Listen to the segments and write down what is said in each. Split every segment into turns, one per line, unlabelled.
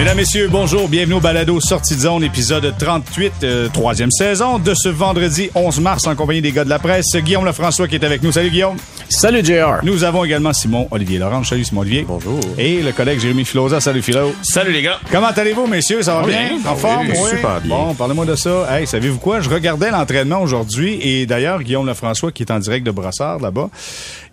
Mesdames, Messieurs, bonjour. Bienvenue au Balado Sortie de zone, épisode 38, euh, troisième saison de ce vendredi 11 mars en compagnie des gars de la presse. Guillaume Lefrançois qui est avec nous. Salut Guillaume.
Salut JR.
Nous avons également Simon Olivier Laurent. Salut Simon Olivier.
Bonjour.
Et le collègue Jérémy Filosa. Salut Philo.
Salut les gars.
Comment allez-vous, messieurs? Ça va bien?
bien.
En forme?
Oui, super bien.
Bon, parlez-moi de ça. Hey, savez-vous quoi? Je regardais l'entraînement aujourd'hui et d'ailleurs, Guillaume Lefrançois qui est en direct de Brassard là-bas.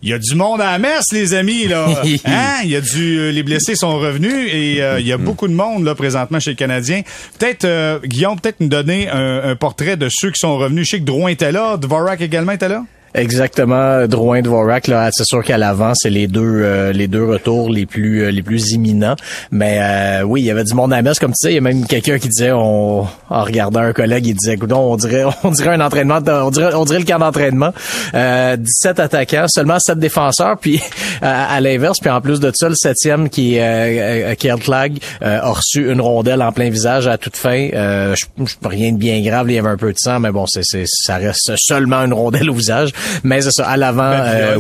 Il y a du monde à la messe, les amis, là. Hein? Il y a du, euh, les blessés sont revenus et euh, il y a beaucoup de monde, là, présentement chez les Canadiens. Peut-être, euh, Guillaume, peut-être nous donner un, un portrait de ceux qui sont revenus. Je sais que Drouin était là. Dvorak également était là?
Exactement, Drouin Dvorak là, c'est sûr qu'à l'avant, c'est les deux euh, les deux retours les plus euh, les plus imminents, mais euh, oui, il y avait du monde à messe comme tu sais, il y a même quelqu'un qui disait on en regardant un collègue, il disait écoute, on dirait on dirait un entraînement on dirait on dirait le camp d'entraînement. Euh, 17 attaquants, seulement 7 défenseurs puis à, l'inverse, puis en plus de ça, le septième qui est euh, euh, Kjellklag, euh, a reçu une rondelle en plein visage à toute fin. Euh, je- rien de bien grave, il y avait un peu de sang, mais bon, c'est ça reste seulement une rondelle au visage. Mais c'est ça, à l'avant,
Ben,
euh,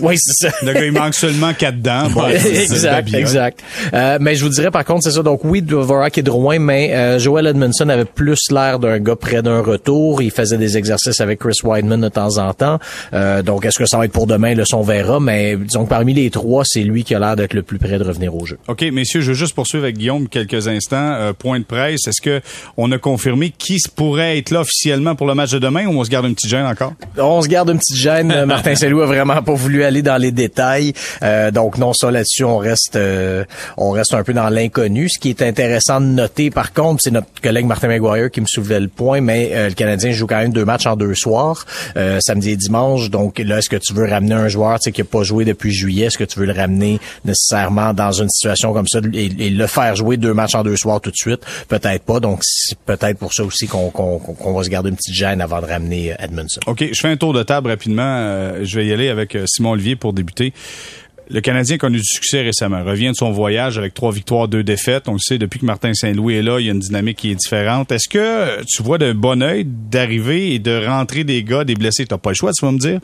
oui, c'est ça.
Le gars, il manque seulement quatre dents. Bon,
exact,
Babiole.
exact. Euh, mais je vous dirais par contre, c'est ça. Donc oui, Dvorak et Drouin, mais euh, Joel Edmondson avait plus l'air d'un gars près d'un retour. Il faisait des exercices avec Chris Weidman de temps en temps. Euh, donc est-ce que ça va être pour demain? Le son verra. Mais disons que parmi les trois, c'est lui qui a l'air d'être le plus près de revenir au jeu.
OK, messieurs, je veux juste poursuivre avec Guillaume quelques instants. Euh, point de presse. Est-ce que on a confirmé qui pourrait être là officiellement pour le match de demain ou on se garde une petite gêne encore?
On se garde une petite gêne. Martin Saint-Louis a vraiment pas voulu aller dans les détails. Euh, donc non, ça là-dessus, on reste euh, on reste un peu dans l'inconnu. Ce qui est intéressant de noter, par contre, c'est notre collègue Martin McGuire qui me soulevait le point, mais euh, le Canadien joue quand même deux matchs en deux soirs, euh, samedi et dimanche. Donc là, est-ce que tu veux ramener un joueur tu sais, qui a pas joué depuis juillet? Est-ce que tu veux le ramener nécessairement dans une situation comme ça et, et le faire jouer deux matchs en deux soirs tout de suite? Peut-être pas. Donc c'est peut-être pour ça aussi qu'on qu'on qu'on- qu'on va se garder une petite gêne avant de ramener euh, Edmondson.
OK, je fais un tour de table rapidement. Euh, je vais y aller avec euh, Simon Olivier pour débuter. Le Canadien a connu du succès récemment. Revient de son voyage avec trois victoires, deux défaites. On le sait, depuis que Martin Saint-Louis est là, il y a une dynamique qui est différente. Est-ce que tu vois d'un bon œil d'arriver et de rentrer des gars, des blessés? T'as pas le choix, tu vas me dire.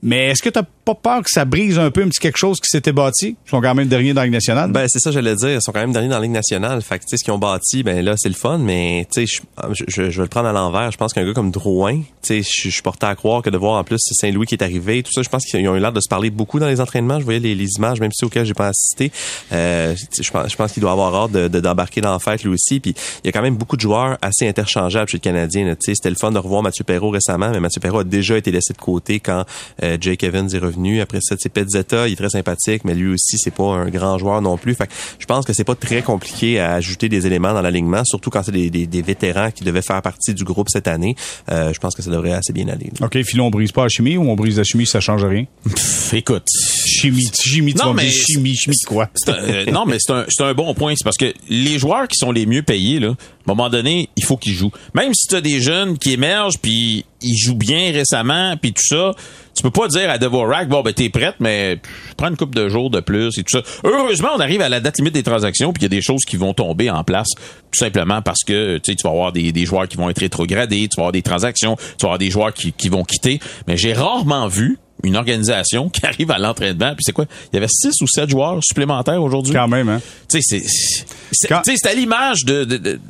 Mais est-ce que t'as pas peur que ça brise un peu un petit quelque chose qui s'était bâti? Ils sont quand même derniers dans la Ligue nationale.
Ben c'est ça j'allais dire, ils sont quand même derniers dans la Ligue nationale. Fait que tu sais ce qu'ils ont bâti, ben là c'est le fun, mais tu sais je, vais le prendre à l'envers. Je pense qu'un gars comme Drouin, tu sais je suis porté à croire que de voir en plus Saint-Louis qui est arrivé, tout ça, je pense qu'ils ont eu l'air de se parler beaucoup dans les entraînements. Je voyais les, les images, même si auxquelles j'ai pas assisté. Euh, je pense je pense qu'il doit avoir hâte de de- d'embarquer dans la fête lui aussi. Puis il y a quand même beaucoup de joueurs assez interchangeables chez le Canadien. Tu sais c'était le fun de revoir Mathieu Perrault récemment, mais Mathieu Perrault a déjà été laissé de côté quand euh, Jake Evans est revenu. Après ça, c'est Pezzetta, il est très sympathique, mais lui aussi, c'est pas un grand joueur non plus. Fait que je pense que c'est pas très compliqué à ajouter des éléments dans l'alignement, surtout quand c'est des, des, des vétérans qui devaient faire partie du groupe cette année. Euh, je pense que ça devrait assez bien aller. là.
OK, Philo, on brise pas la chimie ou on brise la chimie, ça change rien?
Pff, écoute.
Chimie, chimie, tu
Non,
vas me
mais
dire chimie, chimie de quoi?
Un- euh, non, mais c'est un, c'est un bon point. C'est parce que les joueurs qui sont les mieux payés, là, à un moment donné, il faut qu'ils jouent. Même si tu as des jeunes qui émergent, puis ils jouent bien récemment, puis tout ça, tu peux pas dire à Devorak, bon, ben t'es prête, mais prends une coupe de jours de plus et tout ça. Heureusement, on arrive à la date limite des transactions, puis il y a des choses qui vont tomber en place, tout simplement parce que tu vas avoir des, des joueurs qui vont être rétrogradés, tu vas avoir des transactions, tu vas avoir des joueurs qui, qui vont quitter. Mais j'ai rarement vu une organisation qui arrive à l'entraînement, puis c'est quoi? Il y avait six ou sept joueurs supplémentaires aujourd'hui.
Quand même, hein?
Tu sais, c'est, c'est,
Quand-
tu sais, c'est à l'image de, de, de,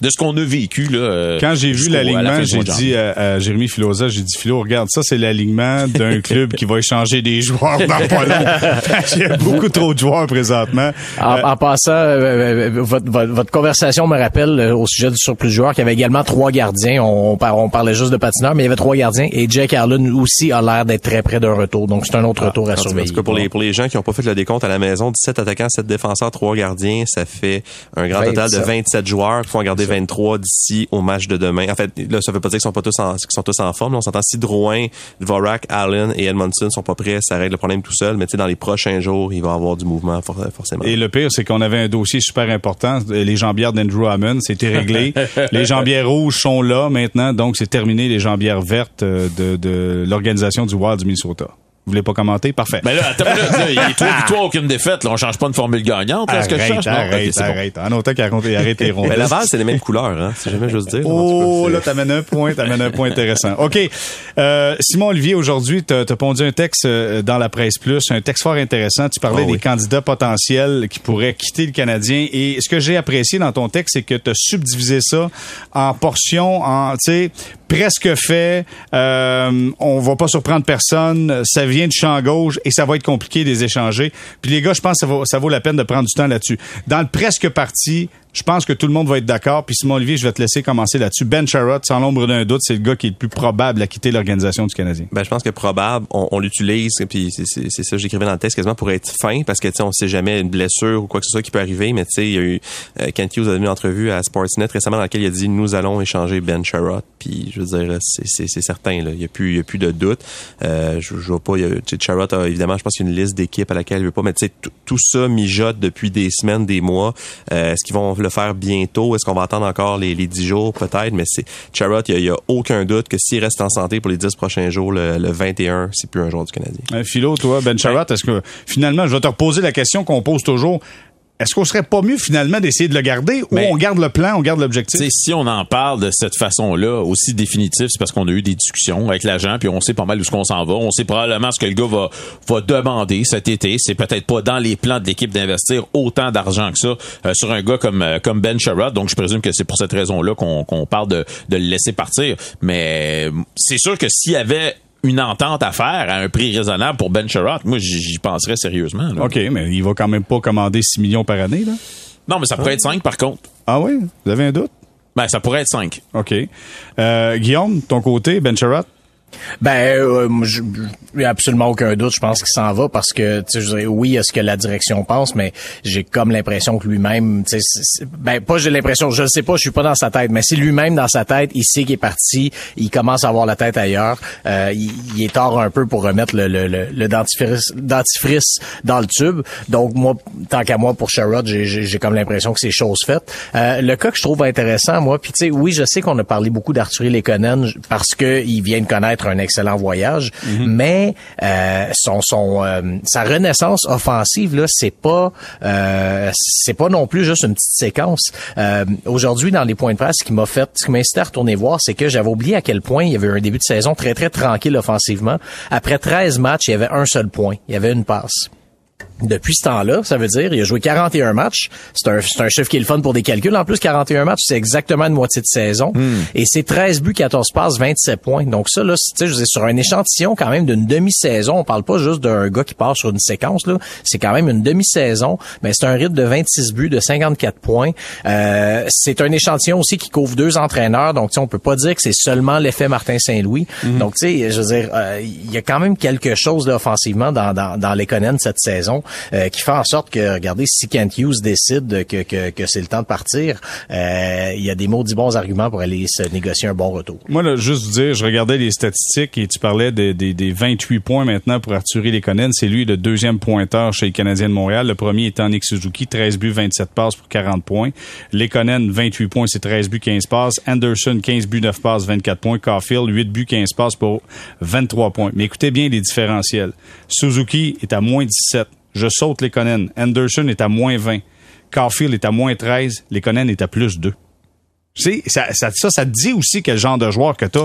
de ce qu'on a vécu là. euh,
Quand j'ai vu
la
l'alignement, j'ai dit à, à Jérémy Filosa, j'ai dit Philo, regarde ça, c'est l'alignement d'un club qui va échanger des joueurs dans pas. Il y a beaucoup trop de joueurs présentement.
En,
Euh,
en passant, euh, euh, votre, votre, votre conversation me rappelle euh, au sujet du surplus de joueurs qu'il y avait également trois gardiens. On, on, par- on parlait juste de patineurs, mais il y avait trois gardiens et Jake Allen aussi a l'air d'être très près d'un retour. Donc c'est un autre retour à surveiller.
en tout cas, pour les, pour les gens qui n'ont pas fait le décompte à la maison, 17 attaquants, 7 défenseurs, 3 gardiens, ça fait un grand total de
27.
27 joueurs. Faut en garder 23 d'ici au match de demain. En fait, là, ça veut pas dire qu'ils sont pas tous en, qu'ils sont tous en forme. Là, on s'entend si Drouin, Dvorak, Allen et Edmondson sont pas prêts, ça règle le problème tout seul. Mais tu sais, dans les prochains jours, il va y avoir du mouvement for- forcément.
Et le pire, c'est qu'on avait un dossier super important, les jambières d'Andrew Hammond, c'était réglé. les jambières rouges sont là maintenant, donc c'est terminé les jambières vertes euh, de, de l'organisation du Wild du Minnesota. Vous voulez pas commenter? Parfait.
Ben là, attends, là, il est trois victoires, aucune défaite. Là, on change pas une formule gagnante. Là, est-ce que je
arrête,
change? Non?
arrête,
bon.
arrête. En autant qu'arrêter arrête tes ronds.
Mais Laval, c'est les mêmes couleurs, hein, si jamais j'ose dire.
Oh, là, t'amènes un point, t'amènes un point intéressant. OK. Euh, Simon Olivier, aujourd'hui, t'as as pondu un texte euh, dans la presse plus, un texte fort intéressant. Tu parlais
Oh,
des candidats potentiels qui pourraient quitter le Canadien. Et ce que j'ai apprécié dans ton texte, c'est que tu as subdivisé ça en portions, en, tu sais, presque fait. Euh, on va pas surprendre personne. Ça vient du champ gauche et ça va être compliqué de les échanger. Puis les gars, je pense que ça vaut, ça vaut la peine de prendre du temps là-dessus. Dans le presque parti, je pense que tout le monde va être d'accord. Puis Simon Olivier, je vais te laisser commencer là-dessus. Ben Sherrod, sans l'ombre d'un doute, c'est le gars qui est le plus probable à quitter l'organisation du Canadien.
Ben, je pense que probable, on, l'utilise, puis c'est ça que j'écrivais dans le texte, quasiment pour être fin, parce que, tu sais, on sait jamais une blessure ou quoi que ce soit qui peut arriver, mais tu sais, il y a eu, euh, Kent Hughes a donné une entrevue à Sportsnet récemment dans laquelle il a dit, nous allons échanger Ben Sherrod, puis je veux dire, c'est- c'est c'est certain, là. Il y a plus, il y a plus de doute. Euh, je, je vois pas, il y a, tu sais, Sherrod a, évidemment, je pense qu'il y a une liste d'équipes à laquelle il veut pas, mais tu sais, tout- tout ça mijote depuis des semaines, des mois. Euh, Est-ce qu'ils vont le faire bientôt? Est-ce qu'on va attendre encore les, les 10 jours? Peut-être, mais c'est, Sherrod, il y a, il y a aucun doute que s'il reste en santé pour les 10 prochains jours, le, le 21, c'est plus un joueur du Canadien.
Euh, Philo, toi, Ben Sherrod, est-ce que finalement, je vais te reposer la question qu'on pose toujours. Est-ce qu'on serait pas mieux finalement d'essayer de le garder ou on garde le plan, on garde l'objectif?
Si on en parle de cette façon-là, aussi définitif, c'est parce qu'on a eu des discussions avec l'agent, puis on sait pas mal où ce qu'on s'en va. On sait probablement ce que le gars va, va demander cet été. C'est peut-être pas dans les plans de l'équipe d'investir autant d'argent que ça euh, sur un gars comme euh, comme Ben Sherrod. Donc, je présume que c'est pour cette raison-là qu'on qu'on parle de, de le laisser partir. Mais euh, c'est sûr que s'il y avait une entente à faire à un prix raisonnable pour Ben Sherrod, moi, j'y penserais sérieusement. là.
OK, mais il va quand même pas commander 6 millions par année, là?
Non, mais ça pourrait être 5 par contre.
Ah oui? Vous avez un doute?
Ben, ça pourrait être 5.
OK. Euh, Guillaume, ton côté, Ben Sherrod?
Ben, euh, je- absolument aucun doute. Je pense qu'il s'en va parce que, tu sais, oui, à ce que la direction pense, mais j'ai comme l'impression que lui-même, tu sais, ben, pas j'ai l'impression, je le sais pas, je suis pas dans sa tête, mais c'est lui-même dans sa tête, il sait qu'il est parti, il commence à avoir la tête ailleurs, euh, il, est tard un peu pour remettre le, le, le, dentifrice, dentifrice dans le tube. Donc, moi, tant qu'à moi, pour Sherrod, j'ai comme l'impression que c'est chose faite. Euh, le cas que je trouve intéressant, moi, puis tu sais, oui, je sais qu'on a parlé beaucoup d'Arthur Lekonen parce que il vient de connaître un excellent voyage, mais euh, son, son euh, sa renaissance offensive là, c'est pas euh, c'est pas non plus juste une petite séquence. Euh, Aujourd'hui, dans les points de presse, ce qui m'a fait, ce qui m'a incité à retourner voir, c'est que j'avais oublié à quel point il y avait eu un début de saison très très tranquille offensivement. Après 13 matchs, il y avait un seul point, il y avait une passe. Depuis ce temps-là, ça veut dire il a joué 41 matchs. C'est un, c'est un chiffre qui est le fun pour des calculs. En plus, 41 matchs, c'est exactement une moitié de saison. Et c'est 13 buts, 14 passes, 27 points. Donc ça, là, c'est- je veux dire, sur un échantillon quand même d'une demi-saison, on parle pas juste d'un gars qui part sur une séquence. là. C'est quand même une demi-saison. Mais c'est un rythme de 26 buts, de 54 points. Euh, c'est un échantillon aussi qui couvre deux entraîneurs. Donc, tu sais, on peut pas dire que c'est seulement l'effet Martin Saint-Louis. Donc, tu sais, je veux dire, euh, il y a quand même quelque chose là, offensivement dans, dans, dans Lekonen cette saison euh, qui fait en sorte que, regardez, si Kent Hughes décide que, que, que c'est le temps de partir, euh, il y a des maudits bons arguments pour aller se négocier un bon retour.
Moi, là, juste vous dire, je regardais les statistiques et tu parlais des, des, des 28 points maintenant pour Arthur Lekonen. C'est lui le deuxième pointeur chez les Canadiens de Montréal. Le premier étant Nick Suzuki, 13 buts, 27 passes pour 40 points. Lekonen, 28 points, c'est 13 buts, 15 passes. Anderson, 15 buts, 9 passes, 24 points. Caulfield, 8 buts, 15 passes pour 23 points. Mais écoutez bien les différentiels. Suzuki est à moins 17. Je saute Lekonen. Anderson est à moins 20. Caulfield est à moins 13. Lekonen est à plus 2. Tu sais, ça, ça, ça, ça te dit aussi quel genre de joueur que tu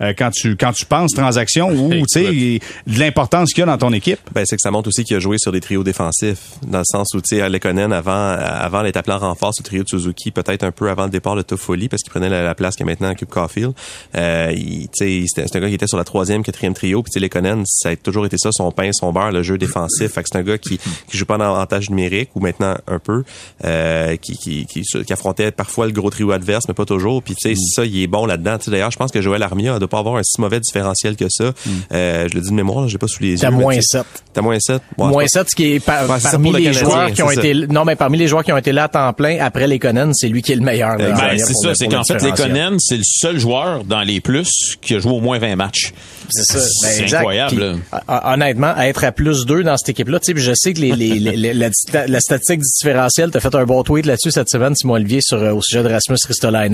as quand tu quand tu penses transaction ou tu sais de l'importance qu'il y a dans ton équipe.
Ben, c'est que ça montre aussi qu'il a joué sur des trios défensifs, dans le sens où, tu sais, Lekonen, avant, avant d'être appelé en renfort sur le trio de Suzuki, peut-être un peu avant le départ de Toffoli, parce qu'il prenait la, la place qu'il y a maintenant à Cube Caulfield, euh, il- tu sais, c'était c'est un gars qui était sur la troisième, quatrième trio, puis tu sais, Lekonen, ça a toujours été ça, son pain, son beurre, le jeu défensif, fait que c'est un gars qui, qui joue pas en avantage numérique, ou maintenant un peu, euh, qui, qui, qui, qui affrontait parfois le gros trio adverse, mais pas toujours, puis tu sais, ça, il est bon là-dedans, d'ailleurs, je pense que Joël Armia ne doit pas avoir un si mauvais différentiel que ça, euh, je le dis de mémoire, là, j'ai pas sous les yeux.
T'as moins
tu sais,
7.
T'as moins 7.
moins 7, ce qui est par-
Ouais,
parmi
le
les
Canadien,
joueurs qui ont été non mais parmi les joueurs qui ont été là à temps plein après les Conan, c'est lui qui est le meilleur. là.
Ben, c'est ça, c'est qu'en fait. Lekonen, c'est le seul joueur dans les plus qui a joué au moins 20 matchs.
C'est. Ben,
incroyable, là.
honnêtement, être à plus 2 dans cette équipe-là, tu sais, puis je sais que les, les, les- la, la statistique du différentiel, t'as fait un bon tweet là-dessus cette semaine, Simon Olivier, sur, euh, au sujet de Rasmus Ristolainen.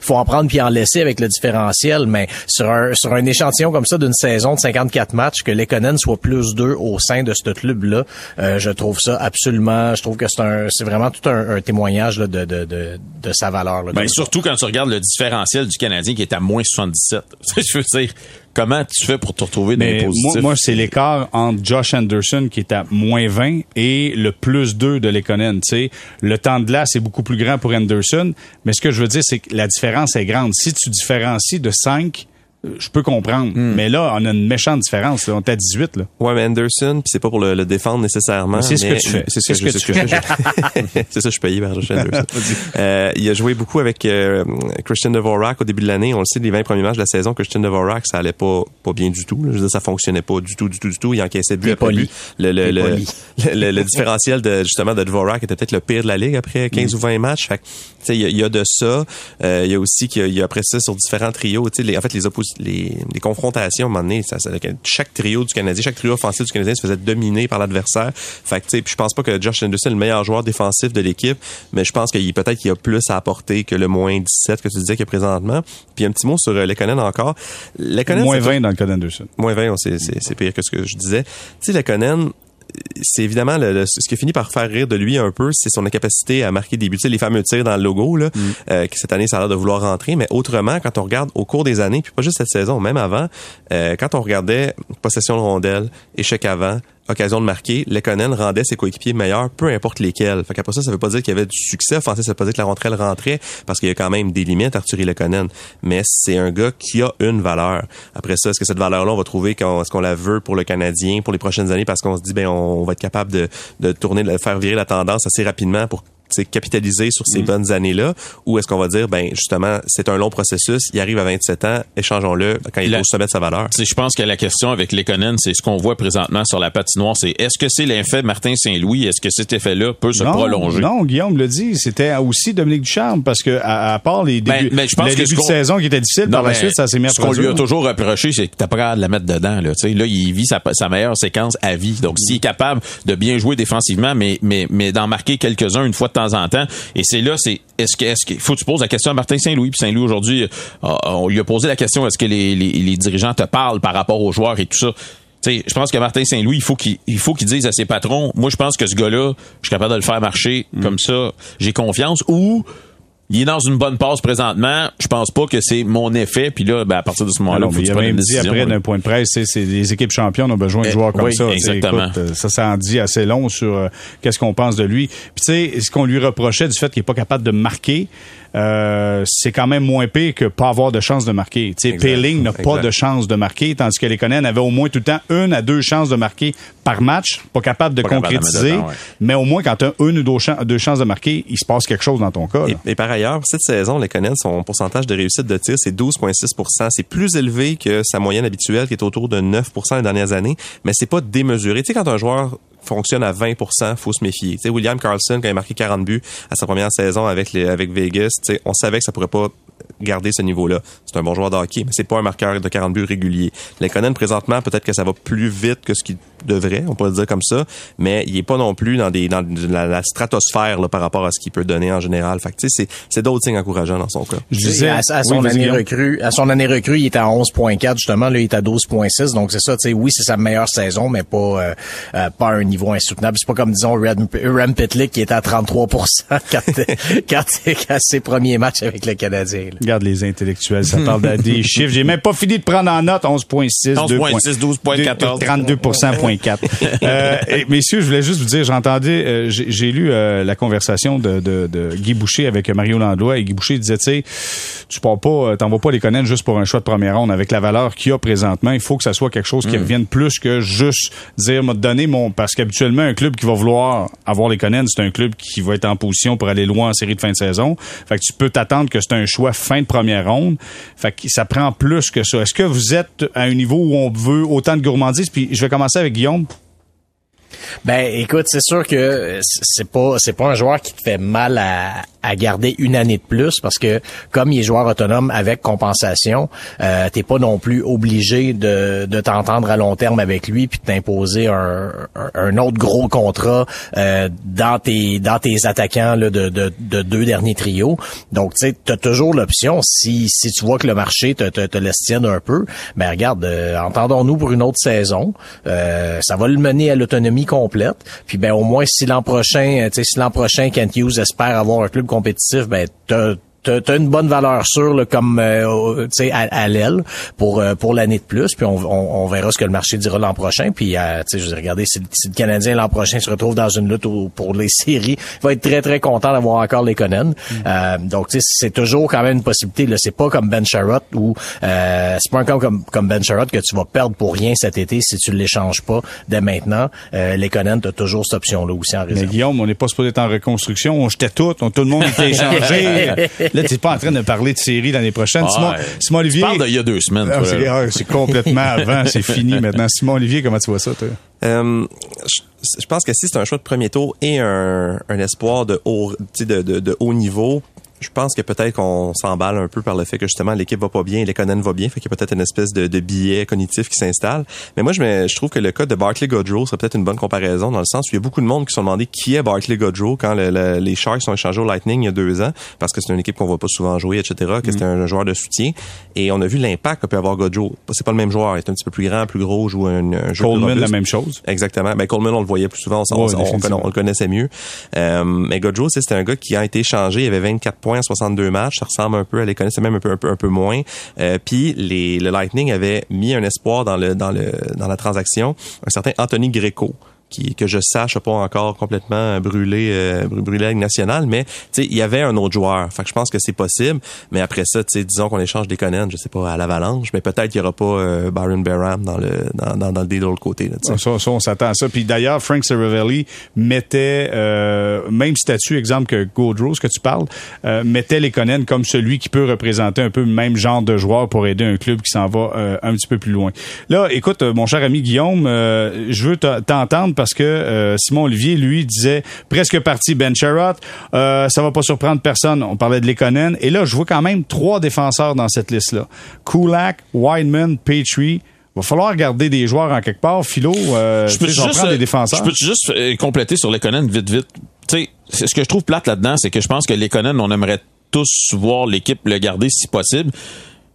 Faut en prendre puis en laisser avec le différentiel, mais sur un, sur un échantillon comme ça d'une saison de 54 matchs, que Lekonen soit plus 2 au sein de ce club-là, euh, je trouve ça absolument, je trouve que c'est un, c'est vraiment tout un, un témoignage là, de, de, de, de sa valeur. Là,
Ben, surtout quand tu regardes le différentiel du Canadien qui est à moins 77. Je veux dire, comment tu fais pour te retrouver dans les
Mais moi,
positifs?
moi c'est l'écart entre Josh Anderson qui est à moins 20 et le plus 2 de Lekonen. Tu sais, le temps de glace est beaucoup plus grand pour Anderson, mais ce que je veux dire, c'est que la différence est grande. Si tu différencies de 5, euh, je peux comprendre.
Hmm.
Mais là, on a une méchante différence. là. On est à 18. Là.
Ouais, mais Anderson, puis c'est pas pour le, le défendre nécessairement.
C'est ce que tu fais.
C'est ce
ce
que,
tu
je- c'est ça, je suis payé par Josh Anderson. Euh, il a joué beaucoup avec euh, Christian Dvorak au début de l'année. On le sait, les 20 premiers matchs de la saison, Christian Dvorak, ça allait pas pas bien du tout. là. Je veux dire, ça fonctionnait pas du tout, du tout, du tout. Il encaissait but après but. Le, le, le, différentiel de justement de Dvorak était peut-être le pire de la ligue après 15 ou 20 matchs. Fait que, tu sais, il y, a- il y a de ça. Euh, il y a aussi qu'il y a- il y a après ça sur différents trios. Les, en fait, les, oppos les, les confrontations, à un moment donné, ça, ça- chaque trio du Canadien, chaque trio offensif du Canadien se faisait dominer par l'adversaire. Fait que, tu sais, puis je pense pas que Josh Anderson est le meilleur joueur défensif de l'équipe, mais je pense qu'il y a- peut-être qu'il y a plus à apporter que le moins 17 que tu disais qu'il y a présentement. Puis un petit mot sur euh, Lekonen encore. Lekonen,
Moins
c'est-
20 dans le cas d'Anderson.
Moins 20, c'est, c'est, c'est pire que ce que je disais. Tu sais, Lekonen, c'est évidemment le, le- ce qui finit par faire rire de lui un peu, c'est son incapacité à marquer des buts. Tu sais, les fameux tirs dans le logo, là, euh, que cette année, ça a l'air de vouloir rentrer. Mais autrement, quand on regarde au cours des années, puis pas juste cette saison, même avant, euh, quand on regardait possession de rondelle, échec avant, occasion de marquer, Lekonen rendait ses coéquipiers meilleurs, peu importe lesquels. Fait qu'après ça, ça veut pas dire qu'il y avait du succès offensif, ça veut pas dire que la rondelle rentrait, parce qu'il y a quand même des limites, Arthur Lekonen. Mais c'est un gars qui a une valeur. Après ça, est-ce que cette valeur-là, on va trouver qu'on, est-ce qu'on la veut pour le Canadien, pour les prochaines années, parce qu'on se dit, ben, on va être capable de, de tourner, de faire virer la tendance assez rapidement pour capitaliser sur ces bonnes années-là, ou est-ce qu'on va dire, ben justement, c'est un long processus, il arrive à 27 ans, échangeons-le quand il est au sommet de sa valeur.
Tu sais, je pense que la question avec Lekonen, c'est ce qu'on voit présentement sur la patinoire, c'est est-ce que c'est l'effet Martin Saint-Louis, est-ce que cet effet-là peut se
non,
prolonger?
non, Guillaume l'a dit, c'était aussi Dominique Ducharme parce que à, à part les
Ben,
débuts,
mais je pense
le
que ce
de saison qui était difficile, par la
mais
suite, ça s'est mis à
Ce qu'on lui a toujours reproché, c'est que t'as pas de la mettre dedans. Là, Tu sais, là il vit sa, sa meilleure séquence à vie. Donc, s'il est capable de bien jouer défensivement, mais, mais, mais d'en marquer quelques-uns une fois de temps en temps, et c'est là, c'est est-ce que est-ce qu'il faut que tu poses la question à Martin Saint-Louis, puis Saint-Louis aujourd'hui, euh, on lui a posé la question est-ce que les, les, les dirigeants te parlent par rapport aux joueurs et tout ça? Tu sais, je pense que Martin Saint-Louis, il faut qu'il il faut qu'il dise à ses patrons, moi je pense que ce gars-là, je suis capable de le faire marcher comme ça, j'ai confiance. Ou il est dans une bonne passe présentement. Je pense pas que c'est mon effet. Puis là, ben, à partir de ce moment-là,
il a même dit
décision.
après d'un point de presse, c'est, c'est les équipes championnes ont besoin de
Eh,
joueurs comme
oui,
ça.
Exactement.
écoute, euh, ça, ça en dit assez long sur euh, qu'est-ce qu'on pense de lui. Puis tu sais, ce qu'on lui reprochait du fait qu'il est pas capable de marquer, euh, c'est quand même moins pire que pas avoir de chance de marquer. Tu sais,
Exact.
Peeling n'a pas de chance de marquer, tandis que les Conan avaient au moins tout le temps une à deux chances de marquer par match, pas capable de
Pas capable de la mettre
concrétiser.
dedans, ouais.
Mais au moins, quand tu as une ou deux, chan- deux chances de marquer, il se passe quelque chose dans ton cas.
Et, et par ailleurs, cette saison, les Canadiens, son pourcentage de réussite de tir, c'est 12,6% C'est plus élevé que sa moyenne habituelle, qui est autour de 9% les dernières années, mais c'est pas démesuré. Tu sais, quand un joueur fonctionne à 20% faut se méfier. Tu William Carlson, quand il a marqué 40 buts à sa première saison avec avec Vegas, on savait que ça pourrait pas garder ce niveau-là. C'est un bon joueur de hockey, mais c'est pas un marqueur de 40 buts régulier. Lekonen, présentement, peut-être que ça va plus vite que ce qu'il devrait, on peut le dire comme ça, mais il est pas non plus dans des dans la, la stratosphère là, par rapport à ce qu'il peut donner en général. Fait que, tu sais, c'est, c'est d'autres signes encourageants dans son cas.
Je disais,
à, à son
Oui,
année recrue, à son année recrue, il était à 11.4 justement, là il est à 12.6. Donc c'est ça, tu sais, oui, c'est sa meilleure saison, mais pas euh, euh, pas à un niveau insoutenable. C'est pas comme disons Rem, Rem Pitlick qui était à 33 quand quand quand ses premiers matchs avec le Canadien. Là.
Regarde les intellectuels, ça parle de- des chiffres. J'ai même pas fini de prendre en note 11.6,
11.6, 12.14.
32,4. euh, et, messieurs, je voulais juste vous dire, j'entendais, euh, j'ai lu euh, la conversation de, de, de Guy Boucher avec Mario Landlois et Guy Boucher disait, tu sais, tu pars pas, euh, t'en vas pas les connaître juste pour un choix de première ronde avec la valeur qu'il y a présentement. Il faut que ça soit quelque chose qui revienne plus que juste dire, m'a donné mon, parce qu'habituellement, un club qui va vouloir avoir les Conan, c'est un club qui va être en position pour aller loin en série de fin de saison. Fait que tu peux t'attendre que c'est un choix fin de première ronde. Fait que ça prend plus que ça. Est-ce que vous êtes à un niveau où on veut autant de gourmandise? Puis je vais commencer avec Guillaume.
Ben, écoute, c'est sûr que c'est pas c'est pas un joueur qui te fait mal à, à garder une année de plus parce que comme il est joueur autonome avec compensation, euh, t'es pas non plus obligé de, de t'entendre à long terme avec lui puis de t'imposer un, un, autre gros contrat euh, dans tes dans tes attaquants là, de, de, de deux derniers trios. Donc tu sais, t'as toujours l'option si si tu vois que le marché te, te, te laisse tiendre un peu, ben regarde, euh, entendons-nous pour une autre saison. Euh, ça va le mener à l'autonomie complète. Puis ben au moins si l'an prochain, tu sais, si l'an prochain Kent Hughes espère avoir un club compétitif, ben t'as t'as une bonne valeur sûre là, comme euh, tu sais à, à l'aile pour euh, pour l'année de plus puis on, on, on, verra ce que le marché dira l'an prochain puis euh, tu sais je vais regarder si, si, le Canadien l'an prochain se retrouve dans une lutte pour les séries il va être très très content d'avoir encore les Conan. Mm. donc tu sais c'est toujours quand même une possibilité là. C'est pas comme Ben Sherrod ou c'est pas encore comme comme Ben Sherrod que tu vas perdre pour rien cet été si tu l'échanges pas dès maintenant. Les Conan t'as toujours cette option là aussi en réserve.
Mais Guillaume on n'est pas supposé être en reconstruction on jetait tout tout le monde était échangé Là, t'es pas en train de parler de série l'année prochaine. Simon, Simon, Olivier.
Tu parles d'il y a deux semaines.
Ah, ah, c'est complètement avant, c'est fini maintenant. Simon Olivier, comment tu vois ça, toi?
Euh, je, pense que si c'est un choix de premier tour et un, un espoir de haut, de, de, de haut niveau, je pense que peut-être qu'on s'emballe un peu par le fait que justement l'équipe va pas bien et l'économie va bien, fait qu'il y a peut-être une espèce de, de billet cognitif qui s'installe. Mais moi, je, je trouve que le cas de Barkley Godrow serait peut-être une bonne comparaison dans le sens où il y a beaucoup de monde qui se sont demandé qui est Barkley Godrow quand les Sharks sont échangés au Lightning il y a deux ans, parce que c'est une équipe qu'on voit pas souvent jouer, etc., que c'était mm. un, joueur de soutien. Et on a vu l'impact que peut avoir Godrow. C'est pas le même joueur, il est un petit peu plus grand, plus gros, joue un, un
jeu Coleman, la même chose.
Exactement. Ben, Coleman, on le voyait plus souvent, on, le connaissait mieux. Euh, mais Godrow, c'était un gars qui a été échangé, il avait 24 points, 62 matchs ça ressemble un peu à l'économie, c'est même un peu, un peu, un peu moins. Euh, puis les, le Lightning avait mis un espoir dans le dans le dans la transaction, un certain Anthony Greco qui que je sache pas encore complètement brûlé euh, brûlé la Ligue nationale mais il y avait un autre joueur. Fait que je pense que c'est possible mais après ça disons qu'on échange des Conan je sais pas à l'Avalanche mais peut-être qu'il y aura pas euh, Byron Barham dans le dans, dans, le deal de l'autre côté là,
ça, ça, on s'attend à ça. Puis d'ailleurs Frank Saravelli mettait euh, même statut exemple que Gaudreau que tu parles euh, mettait les Conan comme celui qui peut représenter un peu le même genre de joueur pour aider un club qui s'en va euh, un petit peu plus loin. Là écoute mon cher ami Guillaume je veux t'entendre parce que euh, Simon Olivier, lui, disait presque parti Ben Sherrod. Euh, ça va pas surprendre personne. On parlait de Lekonen. Et là, je vois quand même trois défenseurs dans cette liste-là. Kulak, Wideman, Petrie va falloir garder des joueurs en quelque part. Philo, euh, je peux juste, des défenseurs.
Je peux juste euh, compléter sur Lekonen vite, vite. Tu sais, ce que je trouve plate là-dedans, c'est que je pense que Lekonen, on aimerait tous voir l'équipe le garder si possible